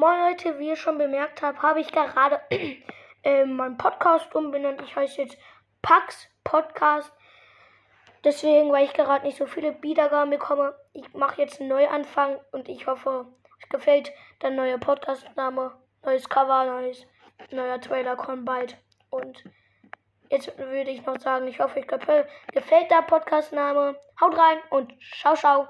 Moin Leute, wie ihr schon bemerkt habt, habe ich gerade äh, meinen Podcast umbenannt. Ich heiße jetzt Pax Podcast. Deswegen, weil ich gerade nicht so viele Wiedergaben bekomme, ich mache jetzt einen Neuanfang und ich hoffe, es gefällt der neue Podcastname, neues Cover, neues, neuer Trailer kommt bald. Und jetzt würde ich noch sagen, ich hoffe, euch gefällt der Podcastname. Haut rein und ciao, ciao.